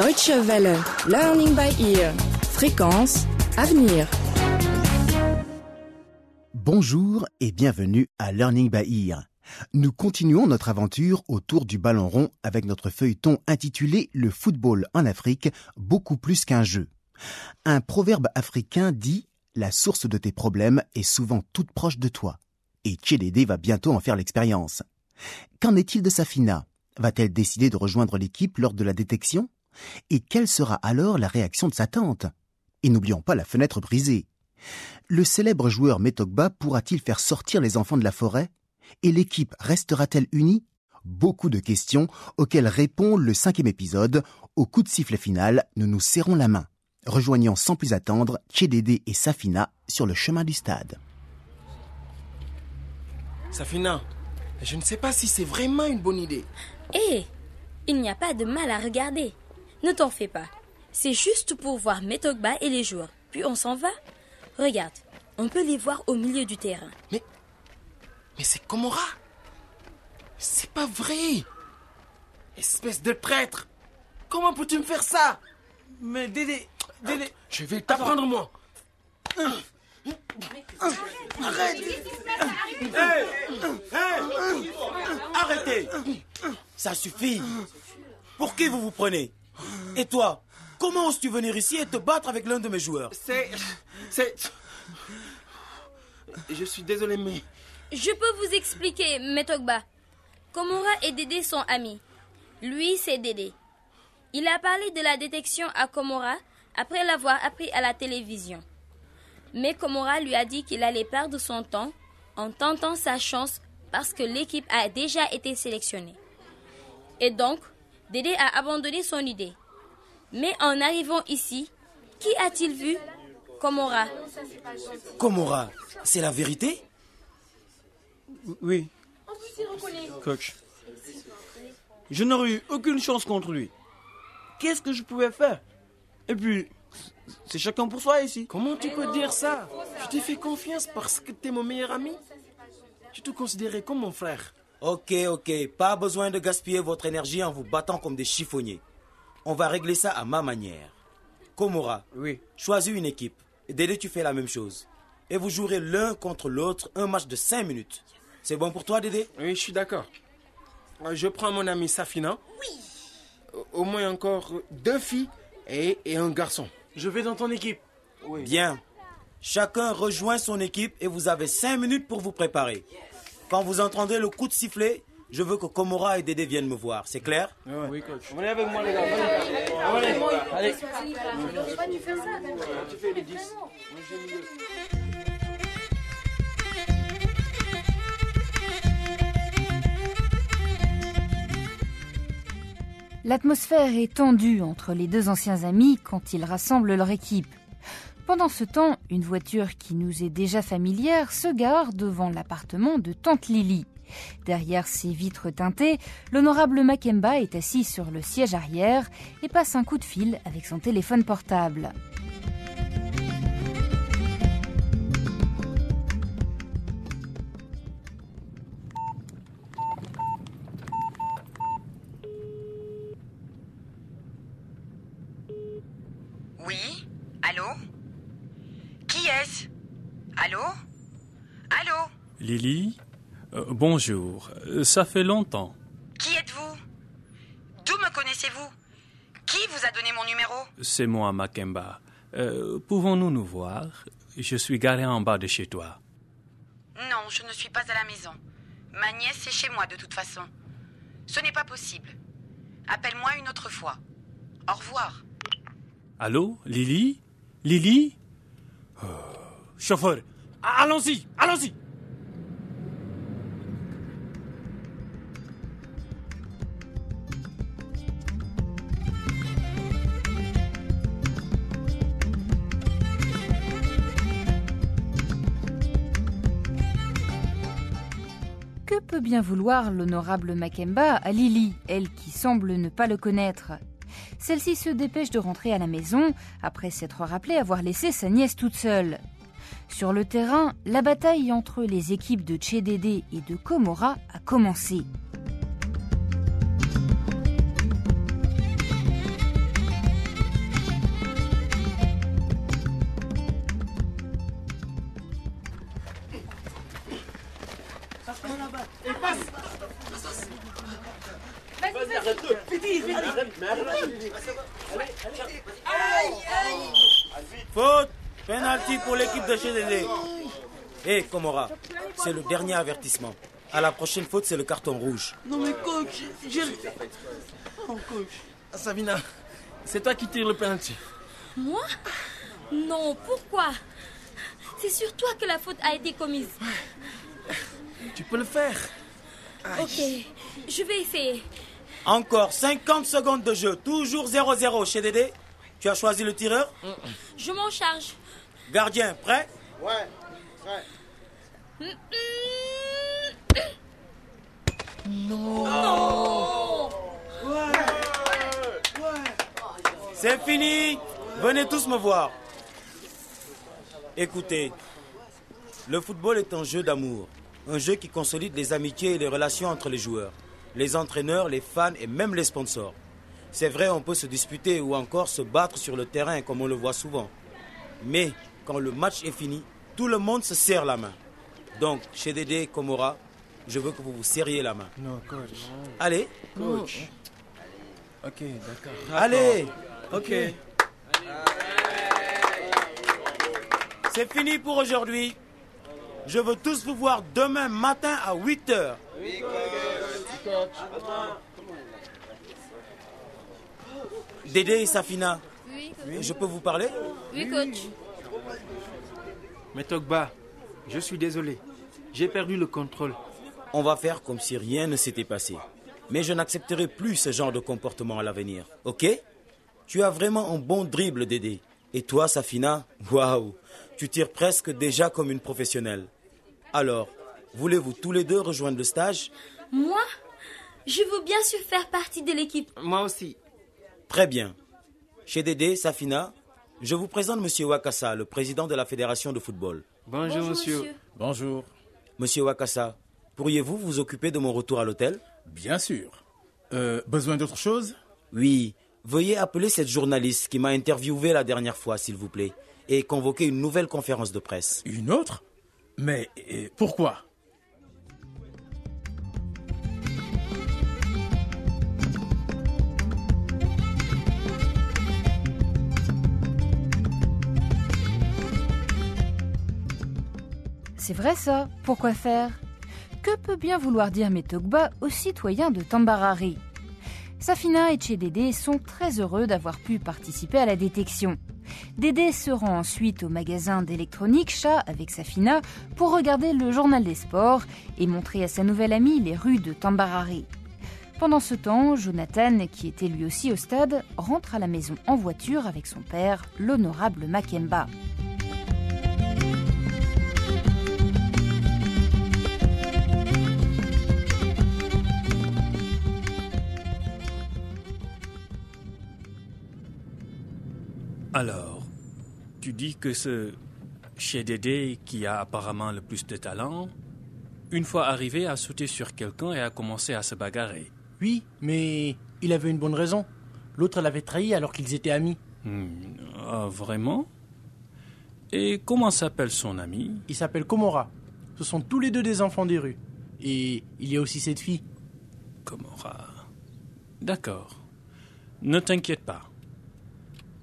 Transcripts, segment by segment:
Deutsche Welle, Learning by Ear, Fréquence, Avenir. Bonjour et bienvenue à Learning by Ear. Nous continuons notre aventure autour du ballon rond avec notre feuilleton intitulé Le football en Afrique, beaucoup plus qu'un jeu. Un proverbe africain dit La source de tes problèmes est souvent toute proche de toi. Et Tchédédé va bientôt en faire l'expérience. Qu'en est-il de Safina? Va-t-elle décider de rejoindre l'équipe lors de la détection? Et quelle sera alors la réaction de sa tante? Et n'oublions pas la fenêtre brisée. Le célèbre joueur Metogba pourra-t-il faire sortir les enfants de la forêt? Et l'équipe restera-t-elle unie? Beaucoup de questions auxquelles répond le cinquième épisode. Au coup de sifflet final, nous nous serrons la main, rejoignant sans plus attendre Tchédédé et Safina sur le chemin du stade. Safina, je ne sais pas si c'est vraiment une bonne idée. Hé, il n'y a pas de mal à regarder. Ne t'en fais pas. C'est juste pour voir Metogba et les joueurs. Puis on s'en va. Regarde, on peut les voir au milieu du terrain. Mais. Mais c'est Komora. C'est pas vrai. Espèce de prêtre. Comment peux-tu me faire ça? Mais Dédé, Dédé, Je vais t'apprendre, moi. Arrête. Arrêtez. Ça suffit. Pour qui vous vous prenez? Et toi Comment oses-tu venir ici et te battre avec l'un de mes joueurs C'est. C'est. Je suis désolé, mais. Je peux vous expliquer, Metogba. Komora et Dédé sont amis. Lui, c'est Dédé. Il a parlé de la détection à Komora après l'avoir appris à la télévision. Mais Komora lui a dit qu'il allait perdre son temps en tentant sa chance parce que l'équipe a déjà été sélectionnée. Et donc, Dédé a abandonné son idée. Mais en arrivant ici, qui a-t-il vu Komora. Komora, c'est la vérité Oui. Coach. Je n'aurais eu aucune chance contre lui. Qu'est-ce que je pouvais faire Et puis, c'est chacun pour soi ici. Comment tu peux dire ça? Je t'ai fait confiance parce que t'es mon meilleur ami. Je te considérais comme mon frère. Ok, ok, pas besoin de gaspiller votre énergie en vous battant comme des chiffonniers. On va régler ça à ma manière. Komora, Oui. choisis une équipe. Dédé, tu fais la même chose. Et vous jouerez l'un contre l'autre un match de 5 minutes. C'est bon pour toi, Dédé? Oui, je suis d'accord. Euh, Je prends mon ami Safina. Oui. Au moins encore deux filles et, et un garçon. Je vais dans ton équipe. Bien. Chacun rejoint son équipe et vous avez 5 minutes pour vous préparer. Quand vous entendrez le coup de sifflet, je veux que Komora et Dédé viennent me voir. C'est clair Oui, coach. Venez avec moi, les gars. Venez. Allez. Tu fais les 10. Moi, je fais le milieu. L'atmosphère est tendue entre les deux anciens amis quand ils rassemblent leur équipe. Pendant ce temps, une voiture qui nous est déjà familière se gare devant l'appartement de Tante Lily. Derrière ses vitres teintées, l'honorable Makemba est assis sur le siège arrière et passe un coup de fil avec son téléphone portable. Lily Euh, Bonjour, ça fait longtemps. Qui êtes-vous? D'où me connaissez-vous? Qui vous a donné mon numéro? C'est moi, Makemba. Euh, Pouvons-nous nous voir? Je suis garé en bas de chez toi. Non, je ne suis pas à la maison. Ma nièce est chez moi de toute façon. Ce n'est pas possible. Appelle-moi une autre fois. Au revoir. Allô, Lily? Lily? Euh, Chauffeur, allons-y, allons-y bien vouloir l'honorable Makemba à Lily, elle qui semble ne pas le connaître Celle-ci se dépêche de rentrer à la maison après s'être rappelée avoir laissé sa nièce toute seule. Sur le terrain, la bataille entre les équipes de Tchédédé et de Komora a commencé. Faute Penalty pour l'équipe de GDD. Hé, eh, hey, Komora, c'est le dernier avertissement. À la prochaine faute, c'est le carton rouge. Non mais coach, j'ai... Oh coach. Ah, Savina, c'est toi qui tires le penalty. Moi? Non, pourquoi? C'est sur toi que la faute a été commise. Tu peux le faire. Ok, je vais essayer. Encore 50 secondes de jeu, toujours 0-0 chez Dédé. Tu as choisi le tireur Je m'en charge. Gardien, prêt C'est fini Venez tous me voir. Écoutez, le football est un jeu d'amour, un jeu qui consolide les amitiés et les relations entre les joueurs, les entraîneurs, les fans et même les sponsors. C'est vrai, on peut se disputer ou encore se battre sur le terrain comme on le voit souvent. Mais quand le match est fini, tout le monde se serre la main. Donc, chez Dédé et Komora, je veux que vous vous serriez la main. Non, coach. Allez, Coach. Ok, d'accord. allez Ok. C'est fini pour aujourd'hui. Je veux tous vous voir demain matin à 8 heures. Dédé et Safina, Oui, je peux vous parler oui coach. Mais Togba, je suis désolé. J'ai perdu le contrôle. On va faire comme si rien ne s'était passé. Mais je n'accepterai plus ce genre de comportement à l'avenir, ok? Tu as vraiment un bon dribble, Dédé. Et toi, Safina, waouh Tu tires presque déjà comme une professionnelle. Alors, voulez-vous tous les deux rejoindre le stage? Moi Je veux bien sûr faire partie de l'équipe. Moi aussi. Très bien. Chez Dédé, Safina, je vous présente Monsieur Wakassa, le président de la Fédération de football. Bonjour, monsieur. Bonjour. Monsieur Wakassa, pourriez-vous vous occuper de mon retour à l'hôtel? Bien sûr. Euh, besoin d'autre chose? Oui, veuillez appeler cette journaliste qui m'a interviewé la dernière fois, s'il vous plaît, et convoquer une nouvelle conférence de presse. Une autre Mais pourquoi? C'est vrai ça, pourquoi faire? Que peut bien vouloir dire Metogba aux citoyens de Tambarari? Safina et Tchédédé sont très heureux d'avoir pu participer à la détection. Dédé se rend ensuite au magasin d'électronique Chat avec Safina pour regarder le journal des sports et montrer à sa nouvelle amie les rues de Tambarari. Pendant ce temps, Jonathan, qui était lui aussi au stade, rentre à la maison en voiture avec son père, l'honorable Makemba. Alors, tu dis que ce chez Dédé qui a apparemment le plus de talent, une fois arrivé, a sauté sur quelqu'un et a commencé à se bagarrer. Oui, mais il avait une bonne raison. L'autre l'avait trahi alors qu'ils étaient amis. Hmm, ah, vraiment? Et comment s'appelle son ami? Il s'appelle Komora. Ce sont tous les deux des enfants des rues. Et il y a aussi cette fille. Komora. D'accord. Ne t'inquiète pas.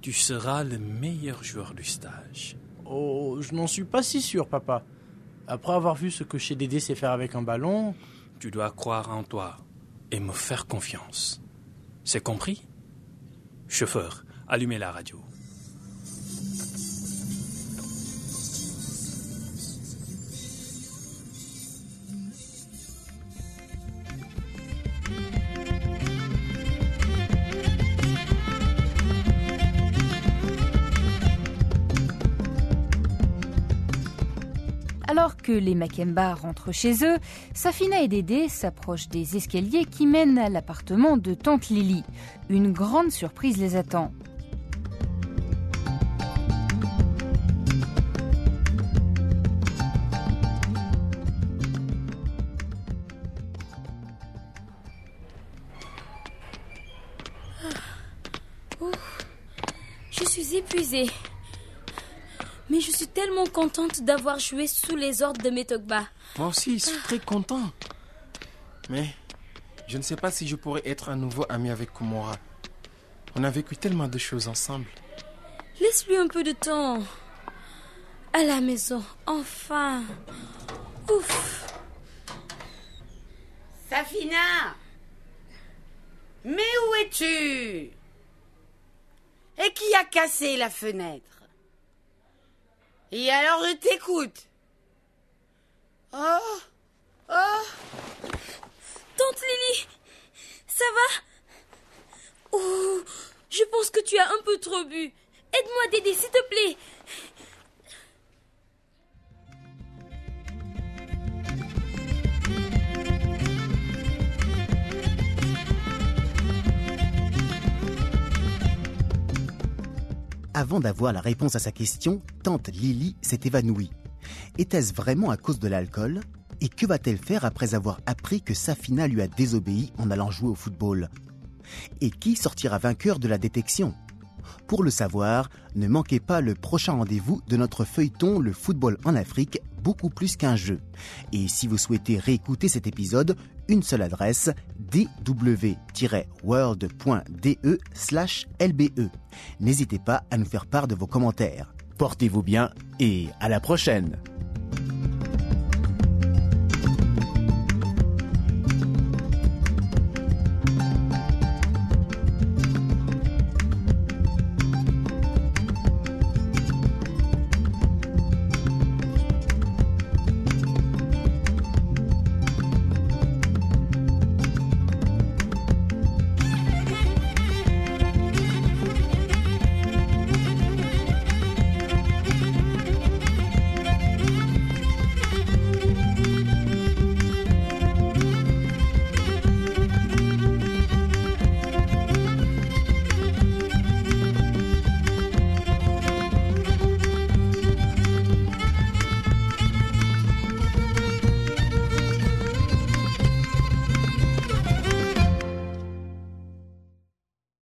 Tu seras le meilleur joueur du stage. Oh, je n'en suis pas si sûr, papa. Après avoir vu ce que chez Dédé sait faire avec un ballon, Tu dois croire en toi et me faire confiance. C'est compris? Chauffeur, allumez la radio. Que les Makemba rentrent chez eux, Safina et Dédé s'approchent des escaliers qui mènent à l'appartement de Tante Lily. Une grande surprise les attend. Je suis épuisée. Mais je suis tellement contente d'avoir joué sous les ordres de Metogba. Moi aussi, je suis très content. Mais Je ne sais pas si je pourrais être un nouveau ami avec Komora. On a vécu tellement de choses ensemble. Laisse-lui un peu de temps. À la maison, enfin. Ouf. Safina Mais où es-tu? Et qui a cassé la fenêtre? Et alors je t'écoute. Oh Oh Tante Lily, ça va? Oh, je pense que tu as un peu trop bu. Aide-moi, Dédé, s'il te plaît. Avant d'avoir la réponse à sa question, tante Lily s'est évanouie. Était-ce vraiment à cause de l'alcool? Et que va-t-elle faire après avoir appris que Safina lui a désobéi en allant jouer au football? Et qui sortira vainqueur de la détection? Pour le savoir, ne manquez pas le prochain rendez-vous de notre feuilleton Le football en Afrique, beaucoup plus qu'un jeu. Et si vous souhaitez réécouter cet épisode, une seule adresse dw-world.de lbe. N'hésitez pas à nous faire part de vos commentaires. Portez-vous bien et à la prochaine